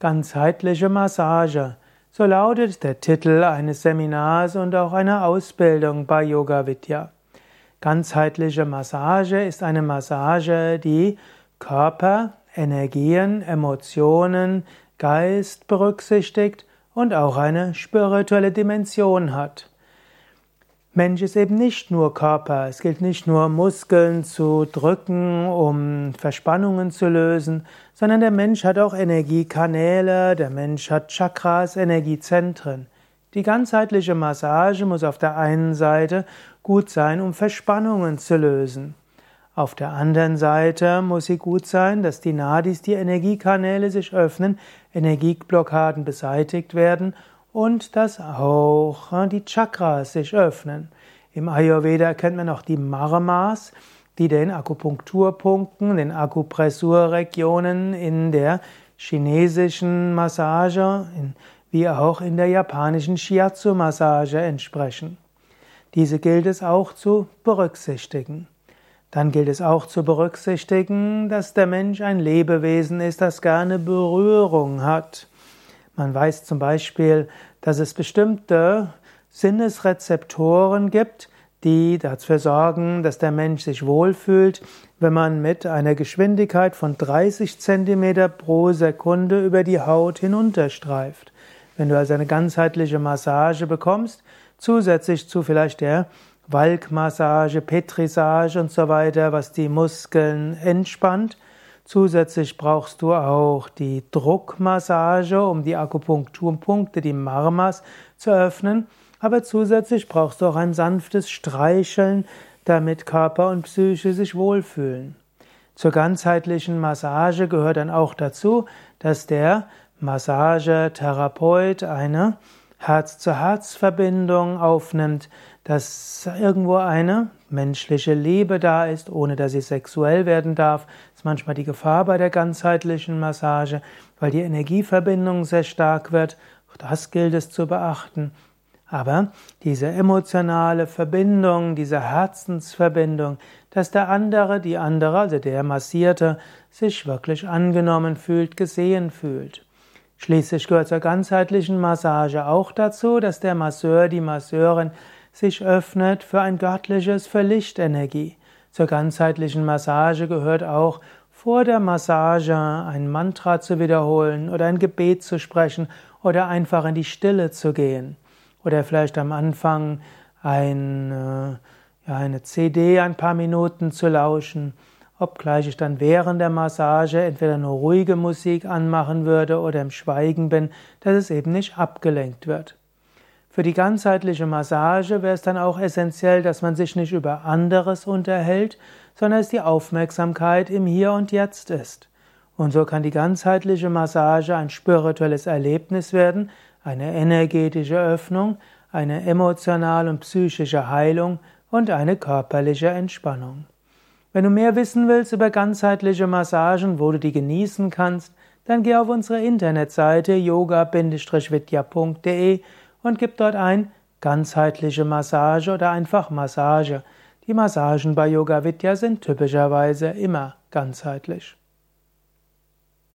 Ganzheitliche Massage. So lautet der Titel eines Seminars und auch einer Ausbildung bei Yoga Vidya. Ganzheitliche Massage ist eine Massage, die Körper, Energien, Emotionen, Geist berücksichtigt und auch eine spirituelle Dimension hat. Mensch ist eben nicht nur Körper. Es gilt nicht nur Muskeln zu drücken, um Verspannungen zu lösen, sondern der Mensch hat auch Energiekanäle, der Mensch hat Chakras, Energiezentren. Die ganzheitliche Massage muss auf der einen Seite gut sein, um Verspannungen zu lösen. Auf der anderen Seite muss sie gut sein, dass die Nadis, die Energiekanäle sich öffnen, Energieblockaden beseitigt werden und dass auch äh, die Chakras sich öffnen. Im Ayurveda kennt man auch die Marmas, die den Akupunkturpunkten, den Akupressurregionen in der chinesischen Massage wie auch in der japanischen Shiatsu-Massage entsprechen. Diese gilt es auch zu berücksichtigen. Dann gilt es auch zu berücksichtigen, dass der Mensch ein Lebewesen ist, das gerne Berührung hat. Man weiß zum Beispiel, dass es bestimmte Sinnesrezeptoren gibt, die dafür sorgen, dass der Mensch sich wohlfühlt, wenn man mit einer Geschwindigkeit von 30 cm pro Sekunde über die Haut hinunterstreift. Wenn du also eine ganzheitliche Massage bekommst, zusätzlich zu vielleicht der Walkmassage, Petrisage und so weiter, was die Muskeln entspannt, Zusätzlich brauchst du auch die Druckmassage, um die Akupunkturpunkte, die Marmas zu öffnen. Aber zusätzlich brauchst du auch ein sanftes Streicheln, damit Körper und Psyche sich wohlfühlen. Zur ganzheitlichen Massage gehört dann auch dazu, dass der Massagetherapeut eine Herz-zu-Herz-Verbindung aufnimmt, dass irgendwo eine menschliche Liebe da ist, ohne dass sie sexuell werden darf. Das ist manchmal die Gefahr bei der ganzheitlichen Massage, weil die Energieverbindung sehr stark wird. Auch das gilt es zu beachten. Aber diese emotionale Verbindung, diese Herzensverbindung, dass der andere, die andere, also der Massierte, sich wirklich angenommen fühlt, gesehen fühlt. Schließlich gehört zur ganzheitlichen Massage auch dazu, dass der Masseur, die Masseurin sich öffnet für ein göttliches, für Lichtenergie. Zur ganzheitlichen Massage gehört auch, vor der Massage ein Mantra zu wiederholen oder ein Gebet zu sprechen oder einfach in die Stille zu gehen. Oder vielleicht am Anfang ein, äh, ja, eine CD ein paar Minuten zu lauschen obgleich ich dann während der Massage entweder nur ruhige Musik anmachen würde oder im Schweigen bin, dass es eben nicht abgelenkt wird. Für die ganzheitliche Massage wäre es dann auch essentiell, dass man sich nicht über anderes unterhält, sondern dass die Aufmerksamkeit im Hier und Jetzt ist. Und so kann die ganzheitliche Massage ein spirituelles Erlebnis werden, eine energetische Öffnung, eine emotionale und psychische Heilung und eine körperliche Entspannung. Wenn du mehr wissen willst über ganzheitliche Massagen, wo du die genießen kannst, dann geh auf unsere Internetseite yoga-vidya.de und gib dort ein ganzheitliche Massage oder einfach Massage. Die Massagen bei Yoga Vidya sind typischerweise immer ganzheitlich.